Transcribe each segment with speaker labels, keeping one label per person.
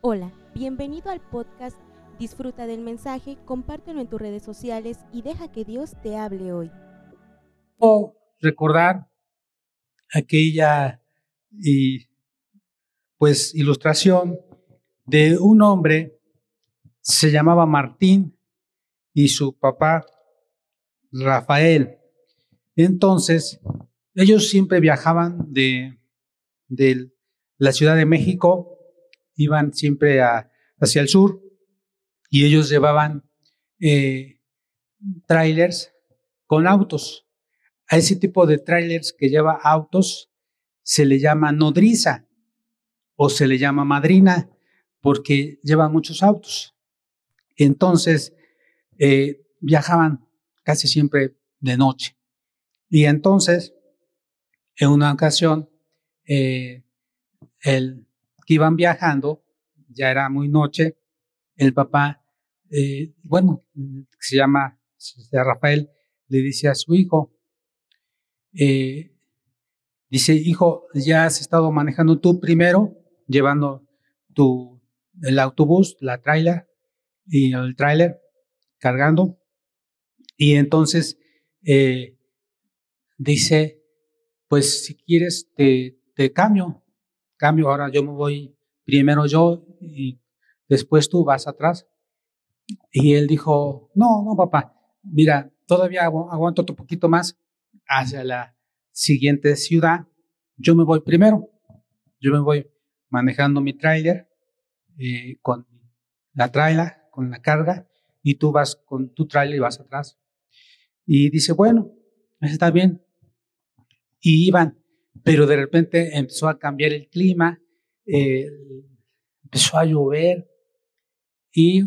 Speaker 1: Hola, bienvenido al podcast Disfruta del mensaje, compártelo en tus redes sociales y deja que Dios te hable hoy.
Speaker 2: recordar aquella y pues ilustración de un hombre se llamaba Martín y su papá Rafael. Entonces, ellos siempre viajaban de, de la Ciudad de México iban siempre hacia el sur y ellos llevaban eh, trailers con autos. A ese tipo de trailers que lleva autos se le llama nodriza o se le llama madrina porque lleva muchos autos. Entonces, eh, viajaban casi siempre de noche. Y entonces, en una ocasión, eh, el que iban viajando, ya era muy noche, el papá, eh, bueno, se llama Rafael, le dice a su hijo, eh, dice, hijo, ya has estado manejando tú primero, llevando tu, el autobús, la trailer y el trailer cargando, y entonces eh, dice, pues si quieres te, te cambio, Cambio, ahora yo me voy primero yo y después tú vas atrás. Y él dijo, no, no, papá, mira, todavía aguanto otro poquito más hacia la siguiente ciudad. Yo me voy primero. Yo me voy manejando mi tráiler eh, con la trailer, con la carga, y tú vas con tu tráiler y vas atrás. Y dice, bueno, está bien. Y iban pero de repente empezó a cambiar el clima, eh, empezó a llover y,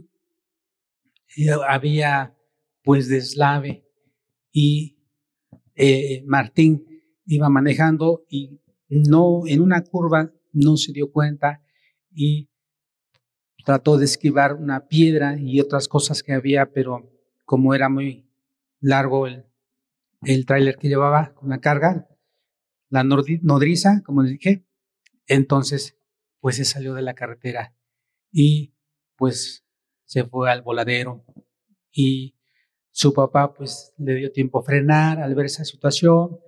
Speaker 2: había pues deslave y eh, Martín iba manejando y no en una curva no se dio cuenta y trató de esquivar una piedra y otras cosas que había, pero como era muy largo el, el tráiler que llevaba con la carga, la nodriza, como les dije. Entonces, pues se salió de la carretera y pues se fue al voladero y su papá pues le dio tiempo a frenar al ver esa situación,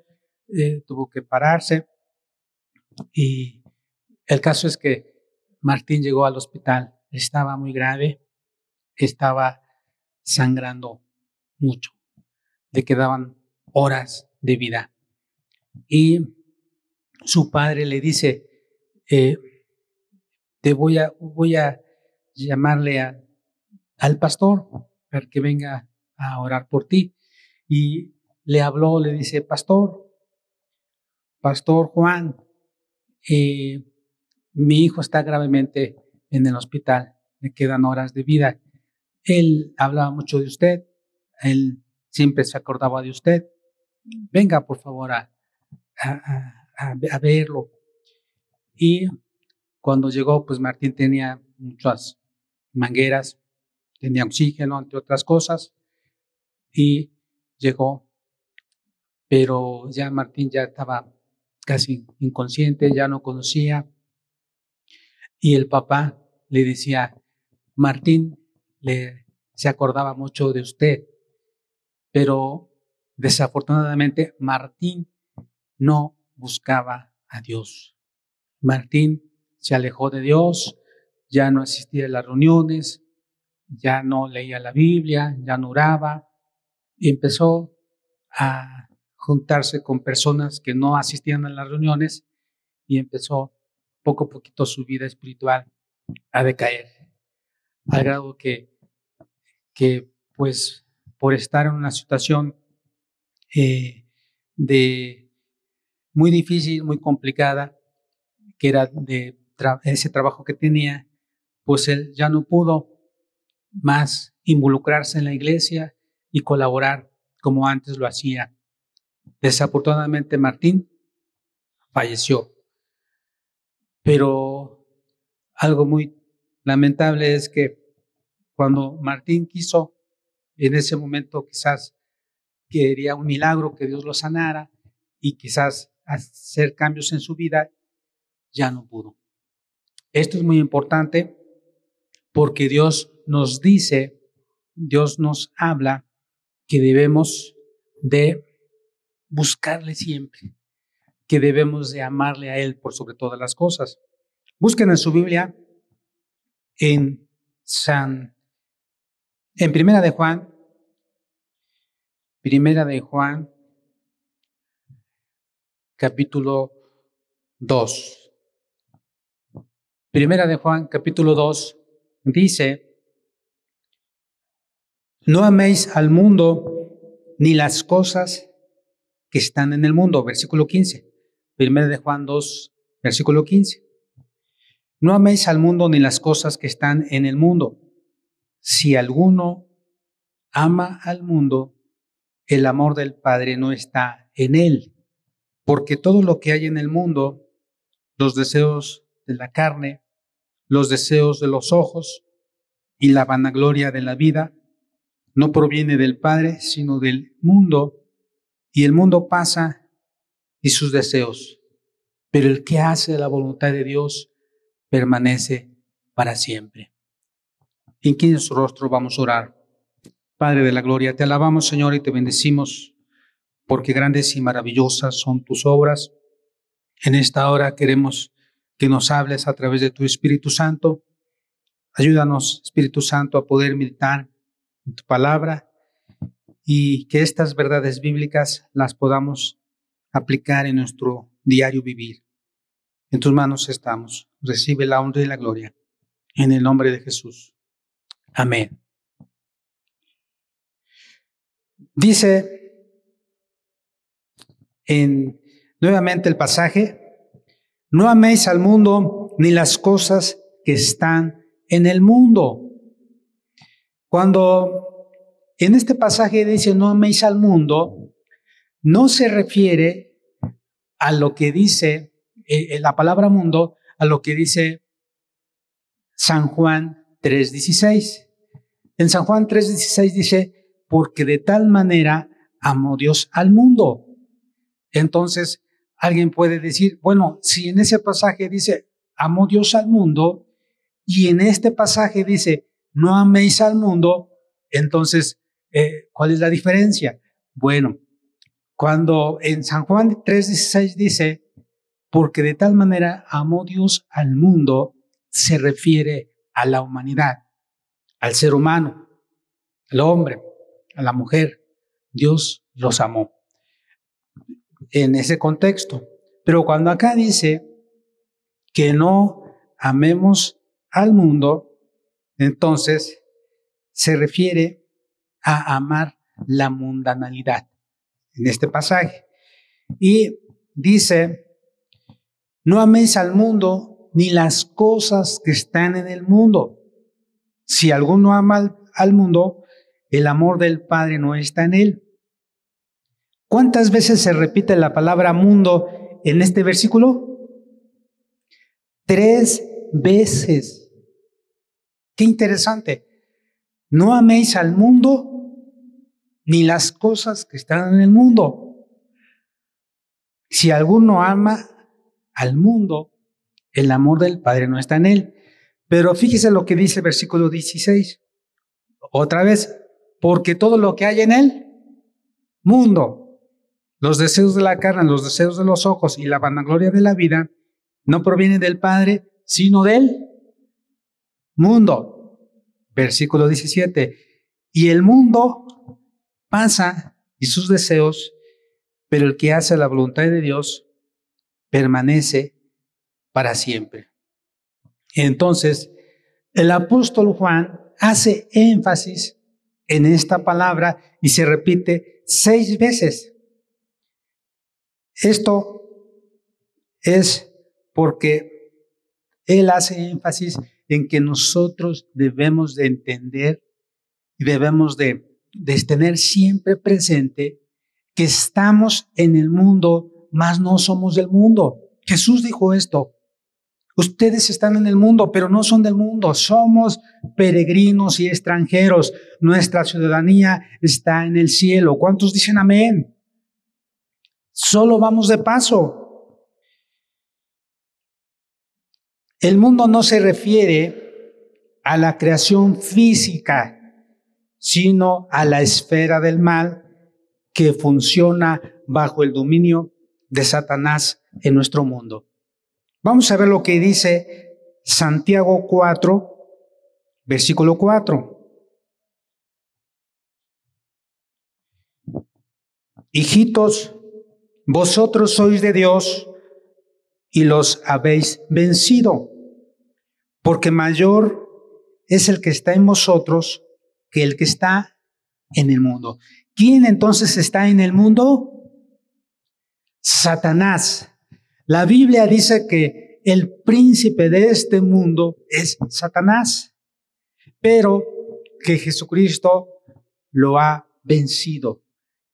Speaker 2: eh, tuvo que pararse y el caso es que Martín llegó al hospital, estaba muy grave, estaba sangrando mucho, le quedaban horas de vida. Y su padre le dice, eh, te voy a, voy a llamarle al pastor para que venga a orar por ti. Y le habló, le dice, pastor, pastor Juan, eh, mi hijo está gravemente en el hospital, le quedan horas de vida. Él hablaba mucho de usted, él siempre se acordaba de usted. Venga, por favor, a, a, verlo. Y cuando llegó, pues Martín tenía muchas mangueras, tenía oxígeno, entre otras cosas, y llegó, pero ya Martín ya estaba casi inconsciente, ya no conocía, y el papá le decía, Martín le, se acordaba mucho de usted, pero desafortunadamente Martín no buscaba a Dios. Martín se alejó de Dios, ya no asistía a las reuniones, ya no leía la Biblia, ya no oraba, y empezó a juntarse con personas que no asistían a las reuniones y empezó poco a poquito su vida espiritual a decaer, al grado que, que pues por estar en una situación eh, de muy difícil, muy complicada, que era de ese trabajo que tenía, pues él ya no pudo más involucrarse en la iglesia y colaborar como antes lo hacía. Desafortunadamente Martín falleció. Pero algo muy lamentable es que cuando Martín quiso, en ese momento quizás quería un milagro, que Dios lo sanara y quizás hacer cambios en su vida, ya no pudo. Esto es muy importante porque Dios nos dice, Dios nos habla que debemos de buscarle siempre, que debemos de amarle a Él por sobre todas las cosas. Busquen en su Biblia en San, en Primera de Juan, Primera de Juan, capítulo 2. Primera de Juan, capítulo 2, dice, no améis al mundo ni las cosas que están en el mundo. Versículo 15. Primera de Juan 2, versículo 15. No améis al mundo ni las cosas que están en el mundo. Si alguno ama al mundo, el amor del Padre no está en él. Porque todo lo que hay en el mundo, los deseos de la carne, los deseos de los ojos y la vanagloria de la vida, no proviene del Padre, sino del mundo, y el mundo pasa y sus deseos, pero el que hace la voluntad de Dios permanece para siempre. Inclina su rostro, vamos a orar. Padre de la gloria, te alabamos Señor y te bendecimos, porque grandes y maravillosas son tus obras. En esta hora queremos que nos hables a través de tu Espíritu Santo. Ayúdanos, Espíritu Santo, a poder meditar en tu palabra y que estas verdades bíblicas las podamos aplicar en nuestro diario vivir. En tus manos estamos. Recibe la honra y la gloria. En el nombre de Jesús. Amén. Dice en nuevamente el pasaje, no améis al mundo ni las cosas que están en el mundo. Cuando en este pasaje dice no améis al mundo, no se refiere a lo que dice eh, la palabra mundo, a lo que dice San Juan 3.16. En San Juan 3.16 dice, porque de tal manera amó Dios al mundo. Entonces, alguien puede decir, bueno, si en ese pasaje dice, amó Dios al mundo, y en este pasaje dice, no améis al mundo, entonces, eh, ¿cuál es la diferencia? Bueno, cuando en San Juan 3:16 dice, porque de tal manera amó Dios al mundo, se refiere a la humanidad, al ser humano, al hombre, a la mujer. Dios los amó en ese contexto. Pero cuando acá dice que no amemos al mundo, entonces se refiere a amar la mundanalidad en este pasaje. Y dice, no améis al mundo ni las cosas que están en el mundo. Si alguno ama al mundo, el amor del Padre no está en él. ¿Cuántas veces se repite la palabra mundo en este versículo? Tres veces. Qué interesante. No améis al mundo ni las cosas que están en el mundo. Si alguno ama al mundo, el amor del Padre no está en él. Pero fíjese lo que dice el versículo 16. Otra vez, porque todo lo que hay en él, mundo, los deseos de la carne, los deseos de los ojos y la vanagloria de la vida, no provienen del Padre, sino del mundo versículo 17. Y el mundo pasa y sus deseos, pero el que hace la voluntad de Dios permanece para siempre. Entonces, el apóstol Juan hace énfasis en esta palabra y se repite seis veces. Esto es porque él hace énfasis en que nosotros debemos de entender y debemos de, tener siempre presente que estamos en el mundo, mas no somos del mundo. Jesús dijo esto. Ustedes están en el mundo, pero no son del mundo. Somos peregrinos y extranjeros. Nuestra ciudadanía está en el cielo. ¿Cuántos dicen amén? Solo vamos de paso. El mundo no se refiere a la creación física, sino a la esfera del mal que funciona bajo el dominio de Satanás en nuestro mundo. Vamos a ver lo que dice Santiago 4, versículo 4. Hijitos, vosotros sois de Dios y los habéis vencido, porque mayor es el que está en vosotros que el que está en el mundo. ¿Quién entonces está en el mundo? Satanás. La Biblia dice que el príncipe de este mundo es Satanás, pero que Jesucristo lo ha vencido.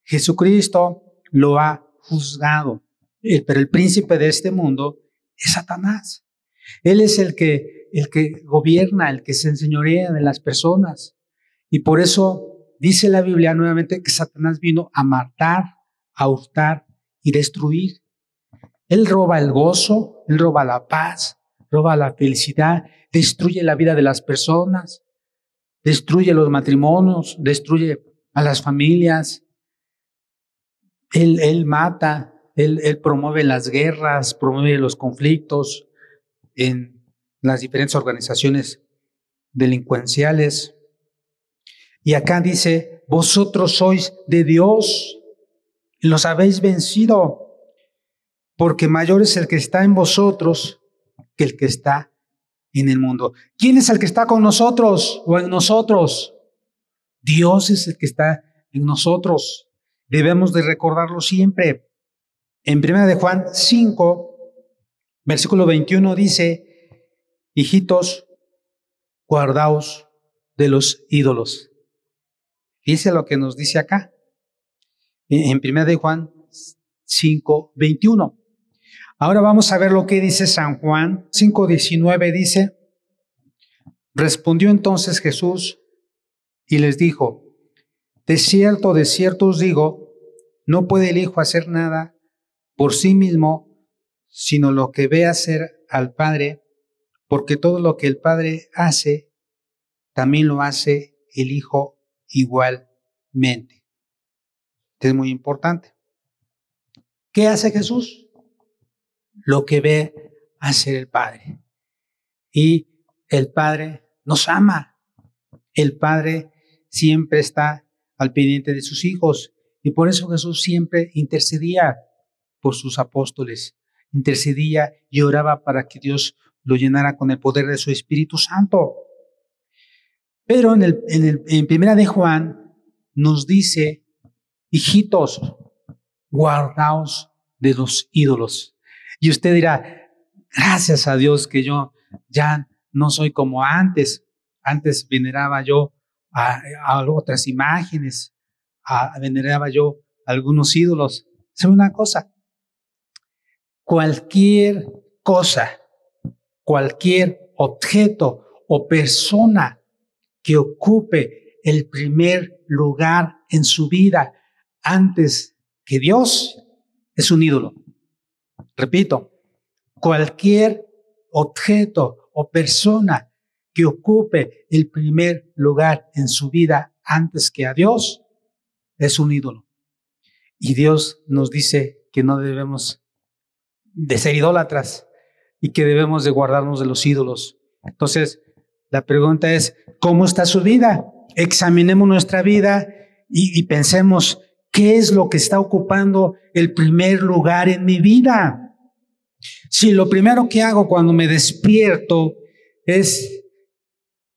Speaker 2: Jesucristo lo ha juzgado, eh, pero el príncipe de este mundo es Satanás. Él es el que, el que gobierna, el que se enseñorea de las personas. Y por eso dice la Biblia nuevamente que Satanás vino a matar, a hurtar y destruir. Él roba el gozo, él roba la paz, roba la felicidad, destruye la vida de las personas, destruye los matrimonios, destruye a las familias, él, mata, él, él promueve las guerras, promueve los conflictos en las diferentes organizaciones delincuenciales. Y acá dice, vosotros sois de Dios los habéis vencido, porque mayor es el que está en vosotros que el que está en el mundo. ¿Quién es el que está con nosotros o en nosotros? Dios es el que está en nosotros. Debemos de recordarlo siempre. En 1 de Juan 5, versículo 21 dice, hijitos, guardaos de los ídolos. Dice lo que nos dice acá. En 1 de Juan 5, 21. Ahora vamos a ver lo que dice San Juan 5, 19. Dice, respondió entonces Jesús y les dijo, de cierto, de cierto os digo, no puede el Hijo hacer nada por sí mismo, sino lo que ve hacer al Padre, porque todo lo que el Padre hace, también lo hace el Hijo igualmente. es muy importante. ¿Qué hace Jesús? Lo que ve hacer el Padre. Y el Padre nos ama. El Padre siempre está al pendiente de sus hijos. Y por eso Jesús siempre intercedía por sus apóstoles, intercedía y oraba para que Dios lo llenara con el poder de su Espíritu Santo. Pero en, el, en, el, en primera de Juan nos dice, hijitos, guardaos de los ídolos. Y usted dirá, gracias a Dios que yo ya no soy como antes. Antes veneraba yo a, otras imágenes, a, veneraba yo algunos ídolos. ¿Sabe una cosa? Cualquier cosa, cualquier objeto o persona que ocupe el primer lugar en su vida antes que Dios es un ídolo. Repito, cualquier objeto o persona que ocupe el primer lugar en su vida antes que a Dios, es un ídolo. Y Dios nos dice que no debemos de ser idólatras y que debemos de guardarnos de los ídolos. Entonces, la pregunta es, ¿cómo está su vida? Examinemos nuestra vida y, y pensemos, ¿qué es lo que está ocupando el primer lugar en mi vida? Si lo primero que hago cuando me despierto es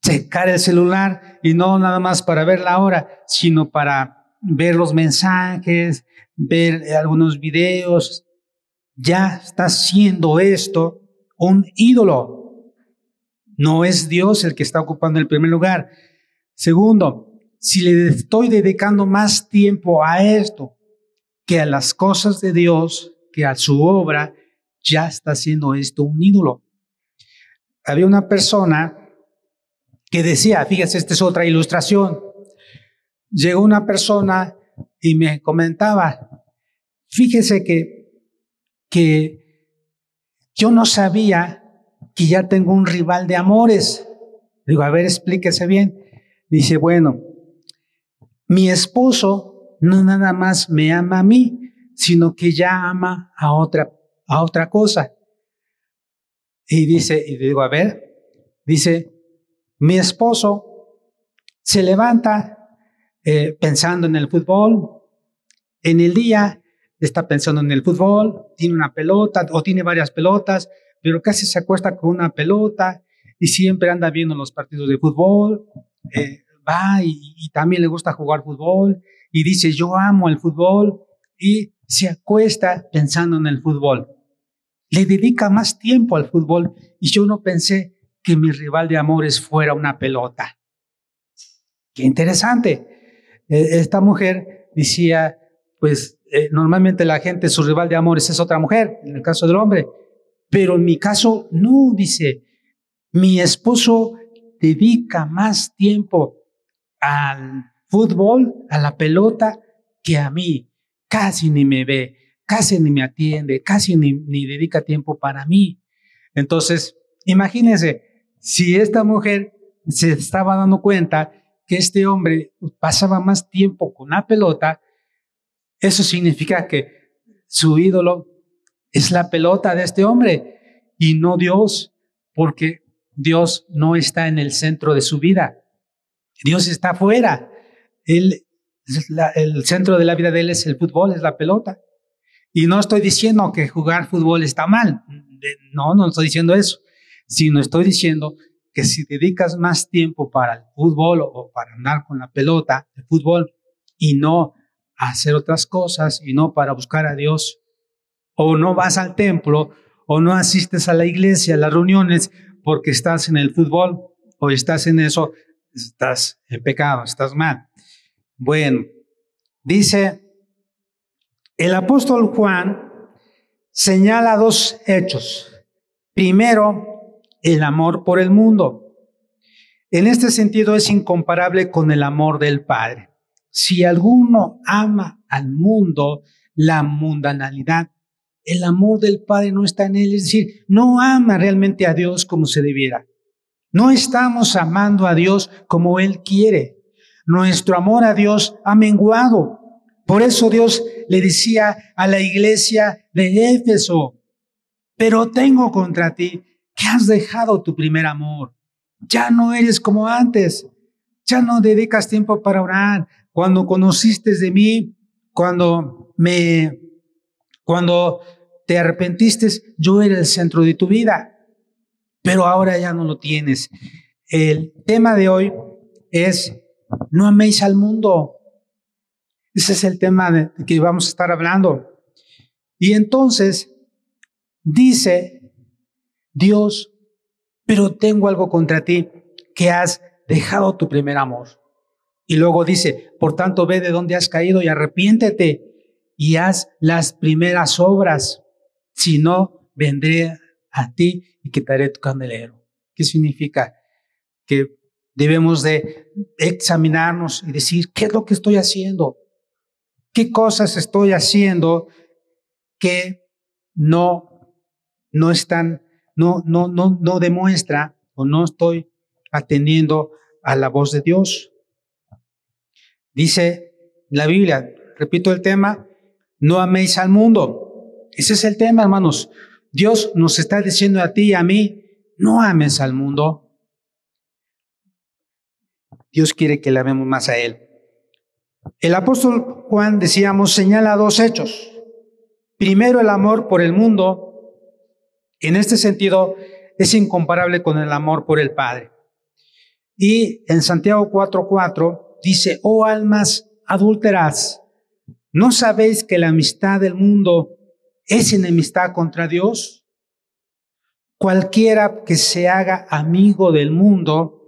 Speaker 2: checar el celular y no nada más para ver la hora, sino para ver los mensajes, ver algunos videos. Ya está siendo esto un ídolo. No es Dios el que está ocupando el primer lugar. Segundo, si le estoy dedicando más tiempo a esto que a las cosas de Dios, que a su obra, ya está siendo esto un ídolo. Había una persona que decía, fíjese, esta es otra ilustración. Llegó una persona y me comentaba, fíjese que, que yo no sabía que ya tengo un rival de amores. Digo, a ver, explíquese bien. Dice, bueno, mi esposo no nada más me ama a mí, sino que ya ama a otra, a otra cosa. Y dice, y digo, a ver, dice, mi esposo se levanta eh, pensando en el fútbol, en el día está pensando en el fútbol, tiene una pelota o tiene varias pelotas, pero casi se acuesta con una pelota y siempre anda viendo los partidos de fútbol, eh, va y, y, también le gusta jugar fútbol y dice yo amo el fútbol y se acuesta pensando en el fútbol. Le dedica más tiempo al fútbol y yo no pensé que mi rival de amores fuera una pelota. Qué interesante. E, esta mujer decía, pues eh, normalmente la gente, su rival de amores es otra mujer, en el caso del hombre, pero en mi caso no, dice, mi esposo dedica más tiempo al fútbol, a la pelota, que a mí. Casi ni me ve, casi ni me atiende, casi ni, ni dedica tiempo para mí. Entonces, imagínense, si esta mujer se estaba dando cuenta que este hombre pasaba más tiempo con la pelota, eso significa que su ídolo es la pelota de este hombre y no Dios, porque Dios no está en el centro de su vida. Dios está afuera. El centro de la vida de él es el fútbol, es la pelota. Y no estoy diciendo que jugar fútbol está mal. No, no estoy diciendo eso. Sino estoy diciendo que si dedicas más tiempo para el fútbol o para andar con la pelota de fútbol y no hacer otras cosas y no para buscar a Dios, o no vas al templo o no asistes a la iglesia, a las reuniones, porque estás en el fútbol o estás en eso, estás en pecado, estás mal. Bueno, dice, el apóstol Juan señala dos hechos. Primero, el amor por el mundo. En este sentido es incomparable con el amor del Padre. Si alguno ama al mundo, la mundanalidad, el amor del Padre no está en él, es decir, no ama realmente a Dios como se debiera. No estamos amando a Dios como Él quiere. Nuestro amor a Dios ha menguado. Por eso Dios le decía a la iglesia de Éfeso, pero tengo contra ti que has dejado tu primer amor. Ya no eres como antes. Ya no dedicas tiempo para orar. Cuando conociste de mí, cuando me, cuando te arrepentiste, yo era el centro de tu vida. Pero ahora ya no lo tienes. El tema de hoy es no améis al mundo. Ese es el tema de que vamos a estar hablando. Y entonces dice Dios, pero tengo algo contra ti, que has dejado tu primer amor. Y luego dice, por tanto, ve de dónde has caído y arrepiéntete y haz las primeras obras, si no, vendré a ti y quitaré tu candelero. ¿Qué significa? Que debemos de examinarnos y decir, ¿qué es lo que estoy haciendo? ¿Qué cosas estoy haciendo que no, no están no, no, no, no demuestra o no estoy atendiendo a la voz de Dios. Dice la Biblia, repito el tema, no améis al mundo. Ese es el tema, hermanos. Dios nos está diciendo a ti y a mí, no ames al mundo. Dios quiere que le amemos más a Él. El apóstol Juan, decíamos, señala dos hechos. Primero, el amor por el mundo en este sentido, es incomparable con el amor por el Padre. Y en Santiago 4:4 dice, oh almas adúlteras, ¿no sabéis que la amistad del mundo es enemistad contra Dios? Cualquiera que se haga amigo del mundo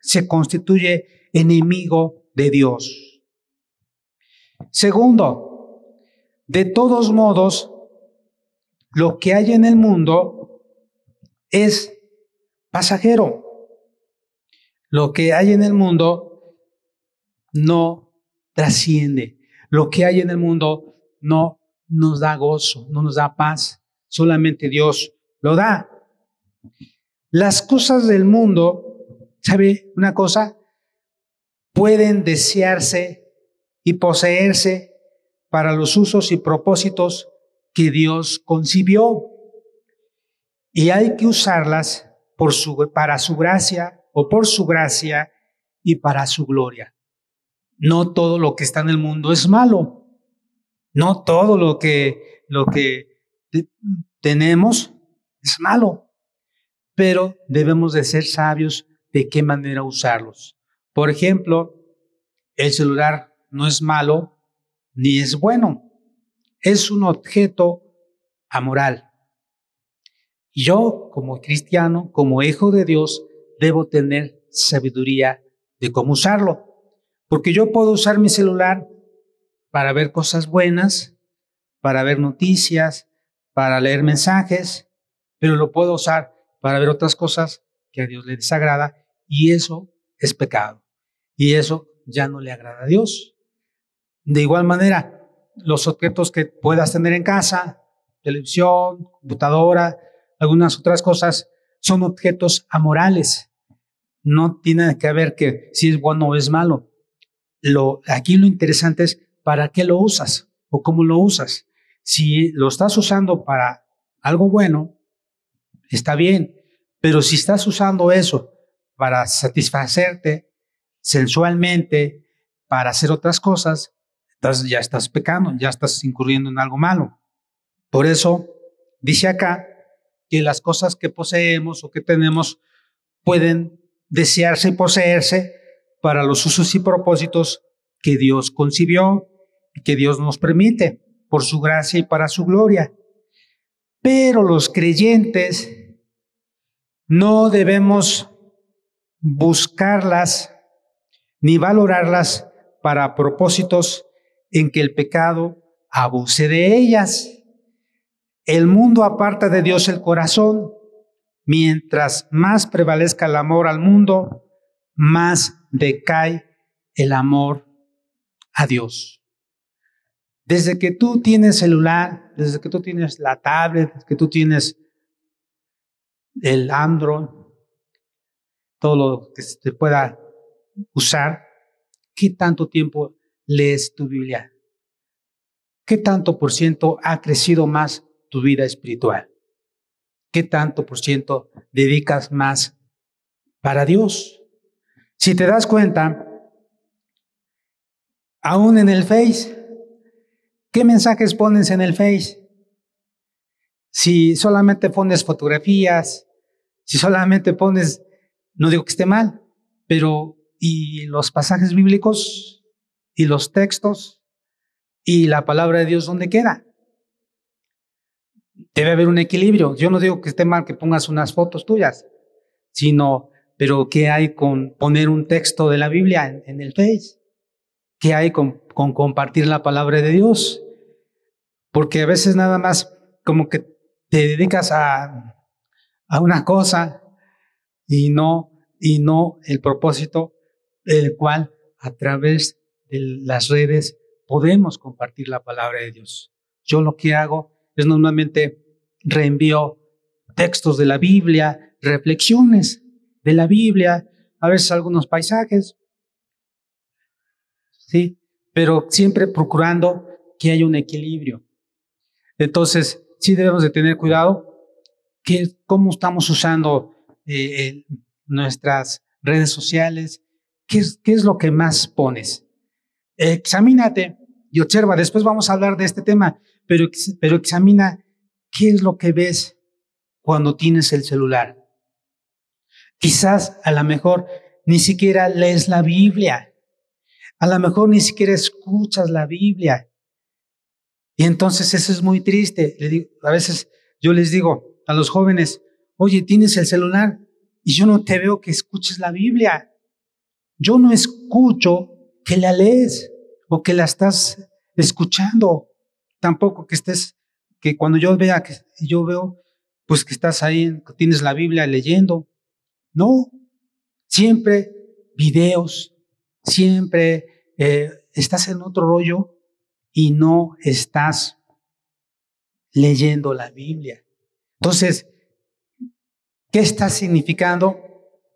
Speaker 2: se constituye enemigo de Dios. Segundo, de todos modos, lo que hay en el mundo es pasajero. Lo que hay en el mundo no trasciende. Lo que hay en el mundo no nos da gozo, no nos da paz. Solamente Dios lo da. Las cosas del mundo ¿sabe una cosa? Pueden desearse y poseerse para los usos y propósitos que Dios concibió. Y hay que usarlas por su, para su gracia o por su gracia y para su gloria. No todo lo que está en el mundo es malo. No todo lo que, lo que tenemos es malo. Pero debemos de ser sabios de qué manera usarlos. Por ejemplo, el celular no es malo ni es bueno. Es un objeto amoral. Yo, como cristiano, como hijo de Dios, debo tener sabiduría de cómo usarlo. Porque yo puedo usar mi celular para ver cosas buenas, para ver noticias, para leer mensajes, pero lo puedo usar para ver otras cosas que a Dios le desagrada y eso es pecado. Y eso ya no le agrada a Dios. De igual manera, los objetos que puedas tener en casa, televisión, computadora, algunas otras cosas, son objetos amorales. No tiene que ver que si es bueno o es malo. Lo, aquí lo interesante es para qué lo usas o cómo lo usas. Si lo estás usando para algo bueno, está bien, pero si estás usando eso para satisfacerte sensualmente, para hacer otras cosas, ya estás pecando, ya estás incurriendo en algo malo. Por eso dice acá que las cosas que poseemos o que tenemos pueden desearse y poseerse para los usos y propósitos que Dios concibió y que Dios nos permite por su gracia y para su gloria. Pero los creyentes no debemos buscarlas ni valorarlas para propósitos en que el pecado abuse de ellas. El mundo aparta de Dios el corazón. Mientras más prevalezca el amor al mundo, más decae el amor a Dios. Desde que tú tienes celular, desde que tú tienes la tablet, que tú tienes el Android, todo lo que se pueda usar, ¿qué tanto tiempo lees tu Biblia? ¿Qué tanto por ciento ha crecido más tu vida espiritual? ¿Qué tanto por ciento dedicas más para Dios? Si te das cuenta, aún en el Face, ¿qué mensajes pones en el Face? Si solamente pones fotografías, si solamente pones, no digo que esté mal, pero ¿y los pasajes bíblicos? ¿Y los textos? ¿Y la palabra de Dios dónde queda? Debe haber un equilibrio. Yo no digo que esté mal que pongas unas fotos tuyas, sino, pero ¿qué hay con poner un texto de la Biblia en, el Face? ¿Qué hay con, con compartir la palabra de Dios? Porque a veces nada más como que te dedicas a, a una cosa y no, y no el propósito el cual a través de las redes podemos compartir la palabra de Dios. Yo lo que hago es normalmente reenvío textos de la Biblia, reflexiones de la Biblia, a veces algunos paisajes, ¿sí? Pero siempre procurando que haya un equilibrio. Entonces, sí debemos de tener cuidado que cómo estamos usando eh, nuestras redes sociales, ¿Qué es, qué es lo que más pones. examínate y observa, después vamos a hablar de este tema, pero, pero examina qué es lo que ves cuando tienes el celular. Quizás a lo mejor ni siquiera lees la Biblia, a lo mejor ni siquiera escuchas la Biblia. Y entonces eso es muy triste. a veces yo les digo a los jóvenes, oye, tienes el celular y yo no te veo que escuches la Biblia. Yo no escucho que la lees o que la estás escuchando. Tampoco que estés, que cuando yo vea, que yo veo, pues que estás ahí, que tienes la Biblia leyendo. No, siempre videos, siempre eh, estás en otro rollo y no estás leyendo la Biblia. Entonces, ¿qué está significando?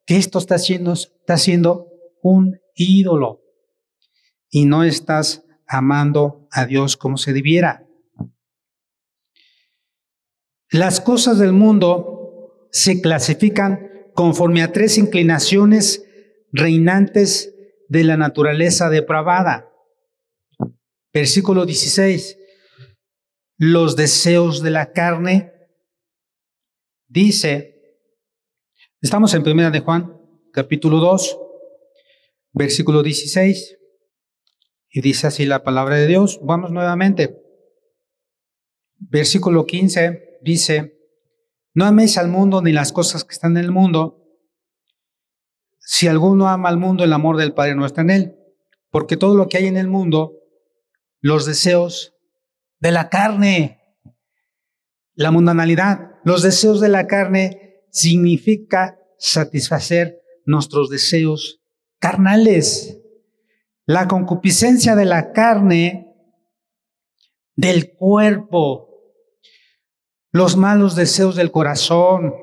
Speaker 2: que esto está siendo, está siendo un ídolo y no estás amando a Dios como se debiera. Las cosas del mundo se clasifican conforme a tres inclinaciones reinantes de la naturaleza depravada. Versículo 16. Los deseos de la carne. Dice, estamos en primera de Juan, capítulo 2, versículo 16. Y dice así la palabra de Dios. Vamos nuevamente. Versículo 15 dice, no améis al mundo ni las cosas que están en el mundo. Si alguno ama al mundo, el amor del Padre no está en él. Porque todo lo que hay en el mundo, los deseos de la carne, la mundanalidad, los deseos de la carne significa satisfacer nuestros deseos carnales. La concupiscencia de la carne, del cuerpo, los malos deseos del corazón,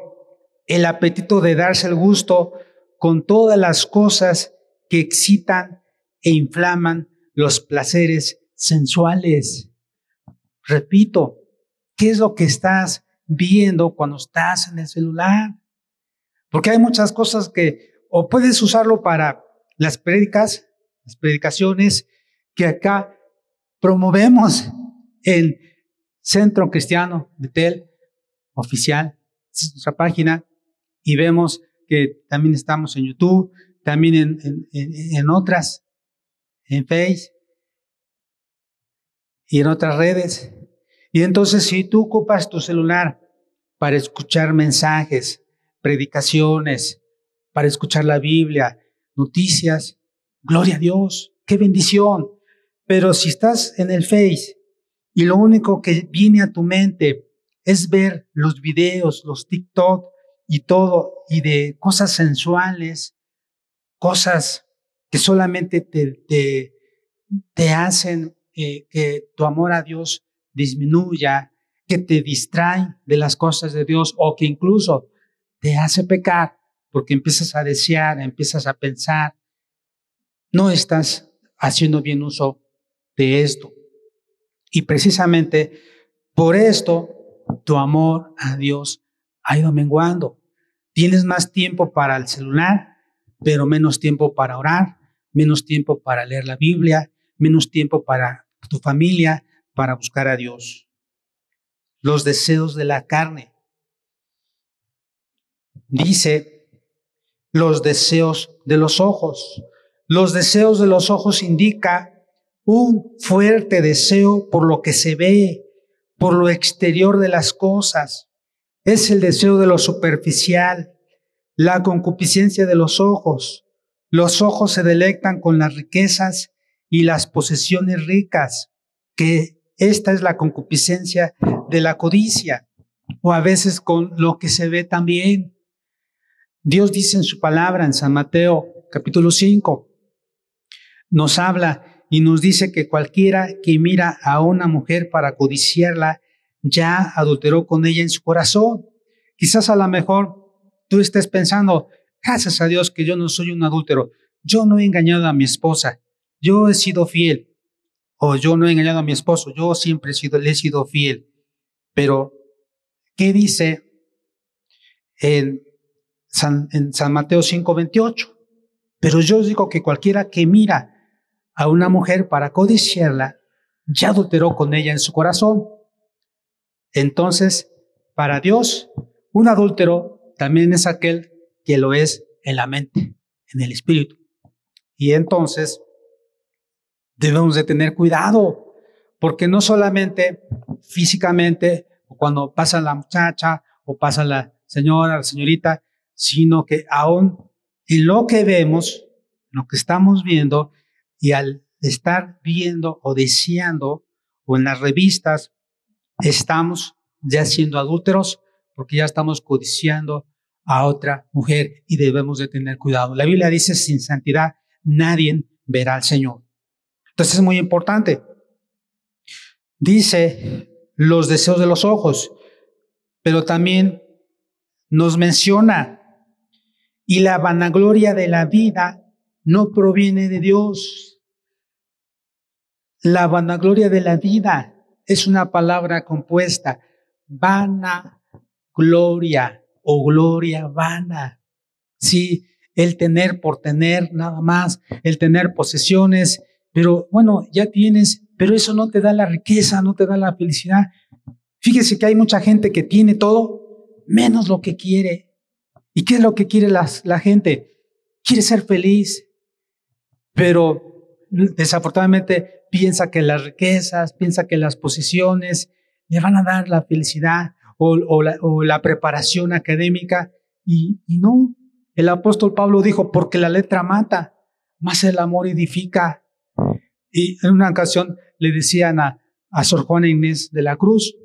Speaker 2: el apetito de darse el gusto con todas las cosas que excitan e inflaman los placeres sensuales. Repito, ¿qué es lo que estás viendo cuando estás en el celular? Porque hay muchas cosas que o puedes usarlo para las prédicas, las predicaciones que acá promovemos en Centro Cristiano Betel Oficial, es nuestra página, y vemos que también estamos en YouTube, también en, en, otras, en Face y en otras redes. Y entonces si tú ocupas tu celular para escuchar mensajes, predicaciones, para escuchar la Biblia, noticias, gloria a Dios, qué bendición. Pero si estás en el Face y lo único que viene a tu mente es ver los videos, los TikTok y todo, y de cosas sensuales, cosas que solamente te, te, hacen eh, que tu amor a Dios disminuya, que te distraen de las cosas de Dios o que incluso te hace pecar porque empiezas a desear, empiezas a pensar, no estás haciendo bien uso de esto. Y precisamente por esto tu amor a Dios ha ido menguando. Tienes más tiempo para el celular, pero menos tiempo para orar, menos tiempo para leer la Biblia, menos tiempo para tu familia, para buscar a Dios. Los deseos de la carne. Dice, los deseos de los ojos. Los deseos de los ojos indica un fuerte deseo por lo que se ve, por lo exterior de las cosas. Es el deseo de lo superficial, la concupiscencia de los ojos. Los ojos se delectan con las riquezas y las posesiones ricas, que esta es la concupiscencia de la codicia, o a veces con lo que se ve también. Dios dice en su palabra en San Mateo capítulo 5, nos habla y nos dice que cualquiera que mira a una mujer para codiciarla ya adulteró con ella en su corazón. Quizás a lo mejor tú estés pensando, gracias a Dios que yo no soy un adúltero, yo no he engañado a mi esposa, yo he sido fiel, o yo no he engañado a mi esposo, yo siempre he sido, le he sido fiel. Pero, ¿qué dice en San, en San Mateo 5:28? Pero yo digo que cualquiera que mira a una mujer para codiciarla, ya adulteró con ella en su corazón. Entonces, para Dios, un adúltero también es aquel que lo es en la mente, en el espíritu. Y entonces, debemos de tener cuidado, porque no solamente físicamente, cuando pasa la muchacha o pasa la señora, la señorita, sino que aún en lo que vemos, lo que estamos viendo, y al estar viendo o deseando o en las revistas, estamos ya siendo adúlteros porque ya estamos codiciando a otra mujer y debemos de tener cuidado. La Biblia dice, sin santidad nadie verá al Señor. Entonces es muy importante. Dice los deseos de los ojos, pero también nos menciona Y la vanagloria de la vida no proviene de Dios. La vanagloria de la vida es una palabra compuesta. Vanagloria o gloria vana. Sí, el tener por tener nada más, el tener posesiones, pero bueno, ya tienes, pero eso no te da la riqueza, no te da la felicidad. Fíjese que hay mucha gente que tiene todo menos lo que quiere. ¿Y qué es lo que quiere la, la gente? Quiere ser feliz, pero desafortunadamente piensa que las riquezas, piensa que las posesiones le van a dar la felicidad o, la, preparación académica y, no. El apóstol Pablo dijo, porque la letra mata, más el amor edifica. Y en una ocasión le decían a, a Sor Juana Inés de la Cruz,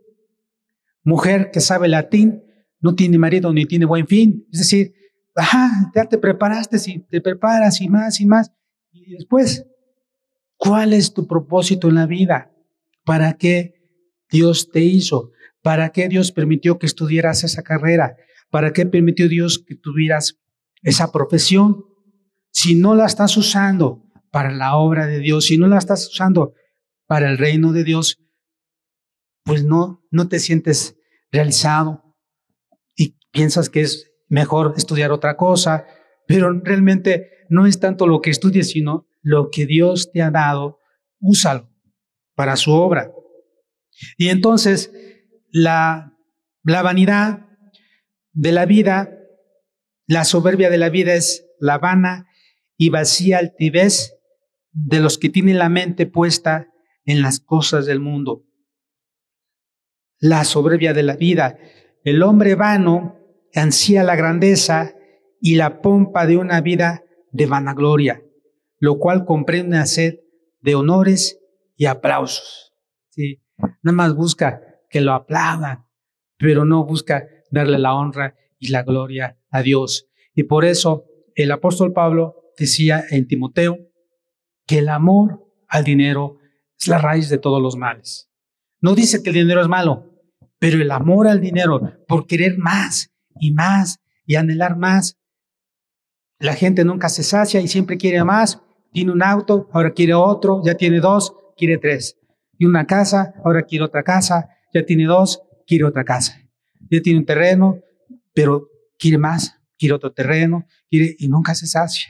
Speaker 2: mujer que sabe latín, no tiene marido ni tiene buen fin. Es decir, ajá, ya te preparaste, si te preparas y más y más. Y después, ¿cuál es tu propósito en la vida? ¿Para qué Dios te hizo? ¿Para qué Dios permitió que estudiaras esa carrera? ¿Para qué permitió Dios que tuvieras esa profesión? Si no la estás usando para la obra de Dios, si no la estás usando para el reino de Dios, pues no, no te sientes realizado, piensas que es mejor estudiar otra cosa, pero realmente no es tanto lo que estudies, sino lo que Dios te ha dado, úsalo para su obra. Y entonces la, la vanidad de la vida, la soberbia de la vida es la vana y vacía altivez de los que tienen la mente puesta en las cosas del mundo. La soberbia de la vida. El hombre vano ansía la grandeza y la pompa de una vida de vanagloria, lo cual comprende una sed de honores y aplausos. ¿sí? Nada más busca que lo aplaudan, pero no busca darle la honra y la gloria a Dios. Y por eso el apóstol Pablo decía en Timoteo que el amor al dinero es la raíz de todos los males. No dice que el dinero es malo, pero el amor al dinero por querer más y más y anhelar más. La gente nunca se sacia y siempre quiere más. Tiene un auto, ahora quiere otro, ya tiene dos, quiere tres. Y una casa, ahora quiere otra casa, ya tiene dos, quiere otra casa. Ya tiene un terreno, pero quiere más, quiere otro terreno, quiere y nunca se sacia.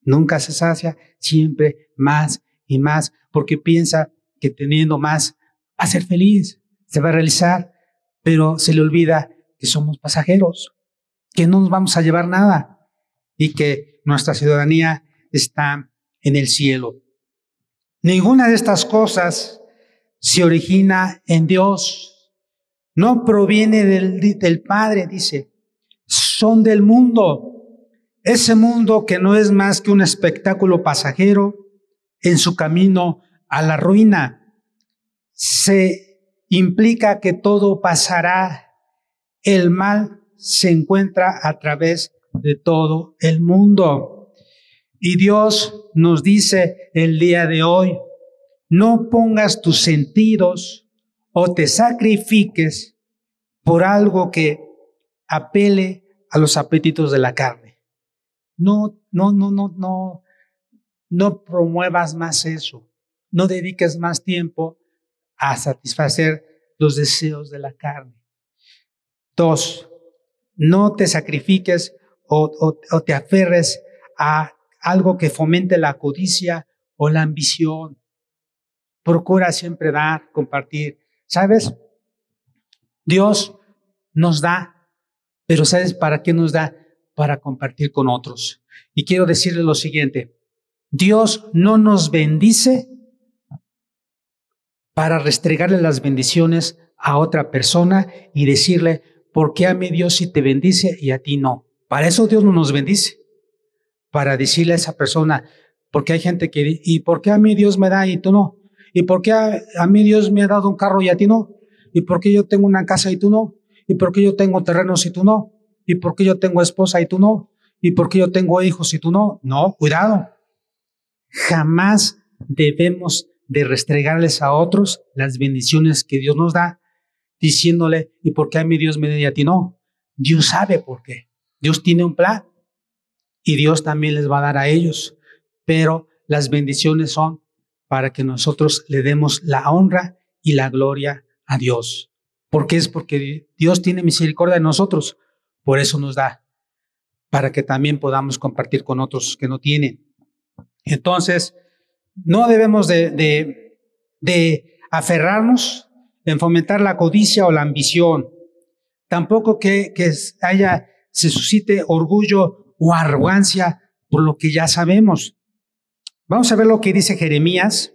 Speaker 2: Nunca se sacia, siempre más y más, porque piensa que teniendo más va a ser feliz, se va a realizar, pero se le olvida que somos pasajeros, que no nos vamos a llevar nada y que nuestra ciudadanía está en el cielo. Ninguna de estas cosas se origina en Dios, no proviene del, del Padre, dice, son del mundo. Ese mundo que no es más que un espectáculo pasajero en su camino a la ruina. Se implica que todo pasará el mal se encuentra a través de todo el mundo. Y Dios nos dice el día de hoy, no pongas tus sentidos o te sacrifiques por algo que apele a los apetitos de la carne. No, no, no, no, no, no promuevas más eso. No dediques más tiempo a satisfacer los deseos de la carne. Dos, no te sacrifiques o, te aferres a algo que fomente la codicia o la ambición. Procura siempre dar, compartir. ¿Sabes? Dios nos da, pero ¿sabes para qué nos da? Para compartir con otros. Y quiero decirle lo siguiente, Dios no nos bendice para restregarle las bendiciones a otra persona y decirle, ¿por qué a mí Dios sí te bendice y a ti no? Para eso Dios no nos bendice. Para decirle a esa persona, porque hay gente que, ¿y por qué a mí Dios me da y tú no? ¿Y por qué a, mí Dios me ha dado un carro y a ti no? ¿Y por qué yo tengo una casa y tú no? ¿Y por qué yo tengo terrenos y tú no? ¿Y por qué yo tengo esposa y tú no? ¿Y por qué yo tengo hijos y tú no? No, cuidado. Jamás debemos de restregarles a otros las bendiciones que Dios nos da diciéndole, ¿y por qué a mí Dios me da y a ti no? Dios sabe por qué. Dios tiene un plan. Y Dios también les va a dar a ellos, pero las bendiciones son para que nosotros le demos la honra y la gloria a Dios. ¿Por qué es? Porque Dios tiene misericordia de nosotros, por eso nos da, para que también podamos compartir con otros que no tienen. Entonces, no debemos de, de, de aferrarnos en fomentar la codicia o la ambición. Tampoco que, que haya, se suscite orgullo o arrogancia por lo que ya sabemos. Vamos a ver lo que dice Jeremías.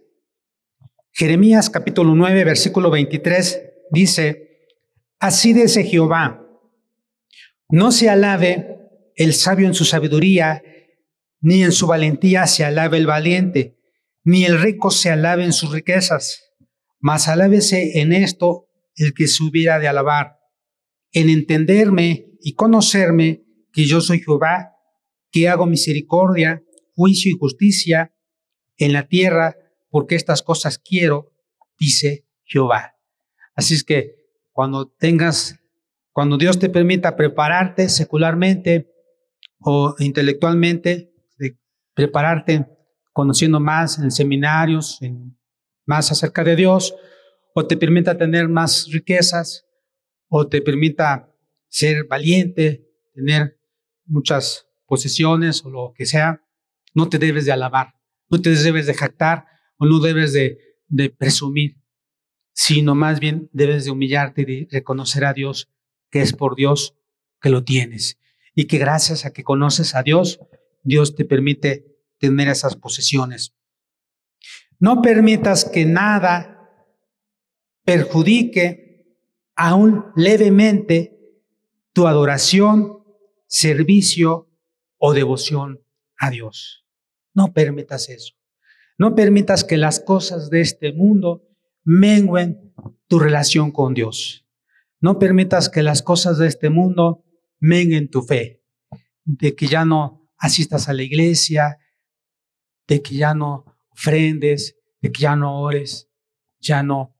Speaker 2: Jeremías capítulo 9, versículo 23 dice, así dice Jehová, no se alabe el sabio en su sabiduría, ni en su valentía se alabe el valiente, ni el rico se alabe en sus riquezas, mas alábese en esto el que se hubiera de alabar, en entenderme y conocerme que yo soy Jehová, que hago misericordia, juicio y justicia en la tierra, porque estas cosas quiero, dice Jehová. Así es que cuando tengas, cuando Dios te permita prepararte secularmente o intelectualmente, prepararte conociendo más en seminarios, en, más acerca de Dios, o te permita tener más riquezas, o te permita ser valiente, tener muchas posesiones o lo que sea, no te debes de alabar, no te debes de jactar o no debes de, presumir, sino más bien debes de humillarte y de reconocer a Dios que es por Dios que lo tienes y que gracias a que conoces a Dios, Dios te permite tener esas posesiones. No permitas que nada perjudique aún levemente tu adoración, servicio o devoción a Dios. No permitas eso. No permitas que las cosas de este mundo menguen tu relación con Dios. No permitas que las cosas de este mundo menguen tu fe, de que ya no asistas a la iglesia, de que ya no ofrendes, de que ya no ores, ya no,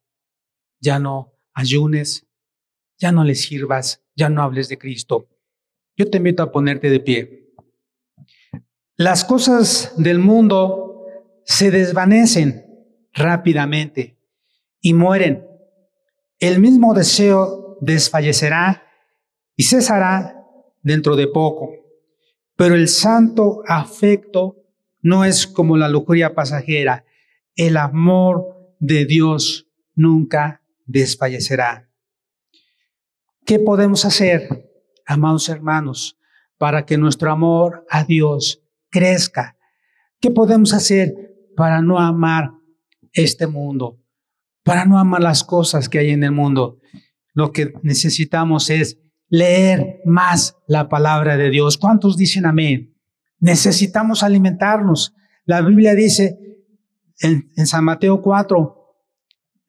Speaker 2: ya no ayunes, ya no le sirvas, ya no hables de Cristo. Yo te invito a ponerte de pie. Las cosas del mundo se desvanecen rápidamente y mueren. El mismo deseo desfallecerá y cesará dentro de poco. Pero el santo afecto no es como la lujuria pasajera. El amor de Dios nunca desfallecerá. ¿Qué podemos hacer, amados hermanos, para que nuestro amor a Dios crezca? ¿Qué podemos hacer para no amar este mundo? Para no amar las cosas que hay en el mundo. Lo que necesitamos es leer más la palabra de Dios. ¿Cuántos dicen amén? Necesitamos alimentarnos. La Biblia dice en, San Mateo 4,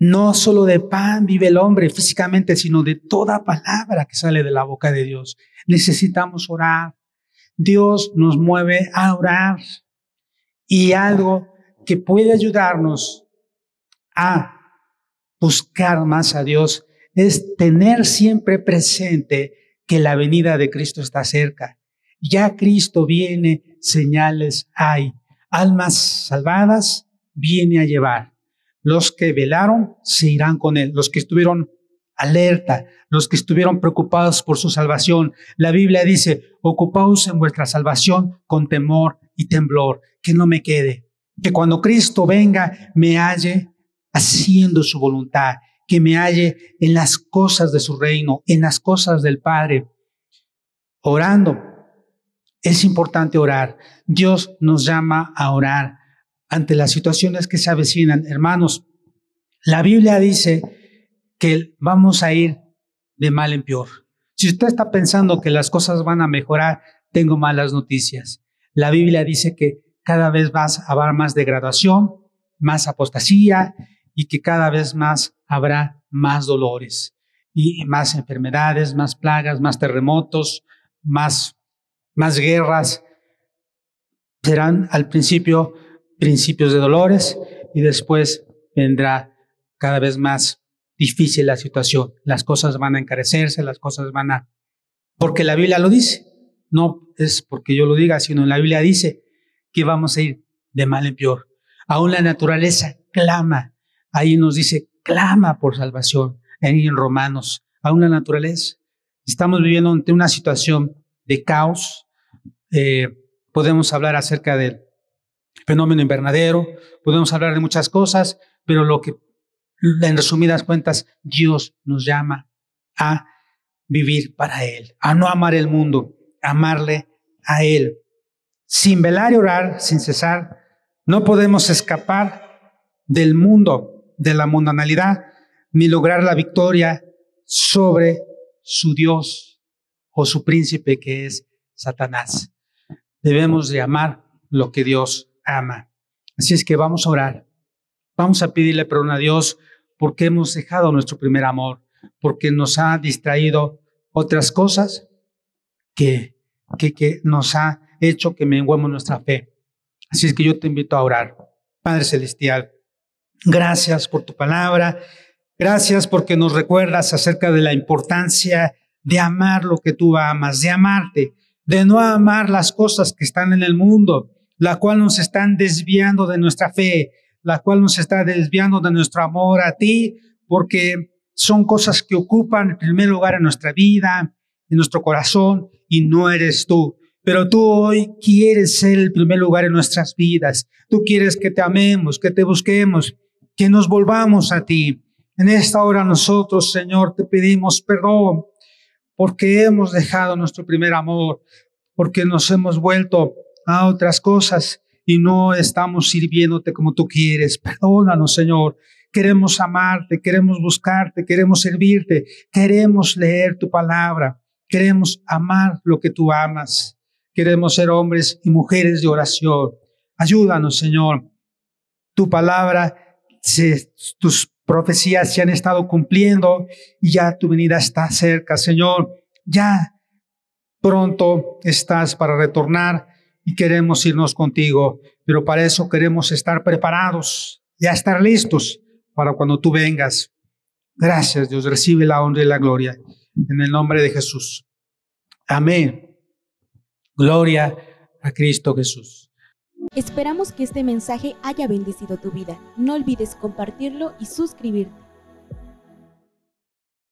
Speaker 2: no solo de pan vive el hombre físicamente, sino de toda palabra que sale de la boca de Dios. Necesitamos orar. Dios nos mueve a orar. Y algo que puede ayudarnos a buscar más a Dios es tener siempre presente que la venida de Cristo está cerca. Ya Cristo viene, señales hay. Almas salvadas viene a llevar. Los que velaron se irán con él. Los que estuvieron alerta, los que estuvieron preocupados por su salvación. La Biblia dice, ocupaos en vuestra salvación con temor y temblor, que no me quede. Que cuando Cristo venga me halle haciendo su voluntad que me halle en las cosas de su reino, en las cosas del Padre, orando. Es importante orar. Dios nos llama a orar ante las situaciones que se avecinan. Hermanos, la Biblia dice que vamos a ir de mal en peor. Si usted está pensando que las cosas van a mejorar, tengo malas noticias. La Biblia dice que cada vez a haber más degradación, más apostasía y que cada vez más habrá más dolores y más enfermedades, más plagas, más terremotos, más, más guerras. Serán al principio principios de dolores y después vendrá cada vez más difícil la situación. Las cosas van a encarecerse, las cosas van a... Porque la Biblia lo dice. no es porque yo lo diga, sino la Biblia dice que vamos a ir de mal en peor. Aún la naturaleza clama. Ahí nos dice, clama por salvación. Ahí en Romanos, aún la naturaleza. Estamos viviendo ante una situación de caos. Eh, podemos hablar acerca del fenómeno invernadero, podemos hablar de muchas cosas, pero lo que en resumidas cuentas Dios nos llama a vivir para Él, a no amar el mundo, amarle a Él. Sin velar y orar, sin cesar, no podemos escapar del mundo, de la mundanalidad, ni lograr la victoria sobre su Dios o su príncipe que es Satanás. Debemos de amar lo que Dios ama. Así es que vamos a orar. Vamos a pedirle perdón a Dios porque hemos dejado nuestro primer amor, porque nos ha distraído otras cosas que, que, que nos ha hecho que menguemos nuestra fe. Así es que yo te invito a orar. Padre Celestial, gracias por tu palabra. Gracias porque nos recuerdas acerca de la importancia de amar lo que tú amas, de amarte, de no amar las cosas que están en el mundo, la cual nos están desviando de nuestra fe, la cual nos está desviando de nuestro amor a ti, porque son cosas que ocupan el primer lugar en nuestra vida, en nuestro corazón, y no eres tú. Pero tú hoy quieres ser el primer lugar en nuestras vidas. Tú quieres que te amemos, que te busquemos, que nos volvamos a ti. En esta hora nosotros, Señor, te pedimos perdón porque hemos dejado nuestro primer amor, porque nos hemos vuelto a otras cosas y no estamos sirviéndote como tú quieres. Perdónanos, Señor. Queremos amarte, queremos buscarte, queremos servirte, queremos leer tu palabra, queremos amar lo que tú amas, queremos ser hombres y mujeres de oración. Ayúdanos, Señor. Tu palabra, tus profecías se han estado cumpliendo y ya tu venida está cerca, Señor. Ya pronto estás para retornar y queremos irnos contigo, pero para eso queremos estar preparados, ya estar listos para cuando tú vengas. Gracias, Dios. Recibe la honra y la gloria en el nombre de Jesús. Amén. Gloria a Cristo Jesús.
Speaker 1: Esperamos que este mensaje haya bendecido tu vida. No olvides compartirlo y suscribirte.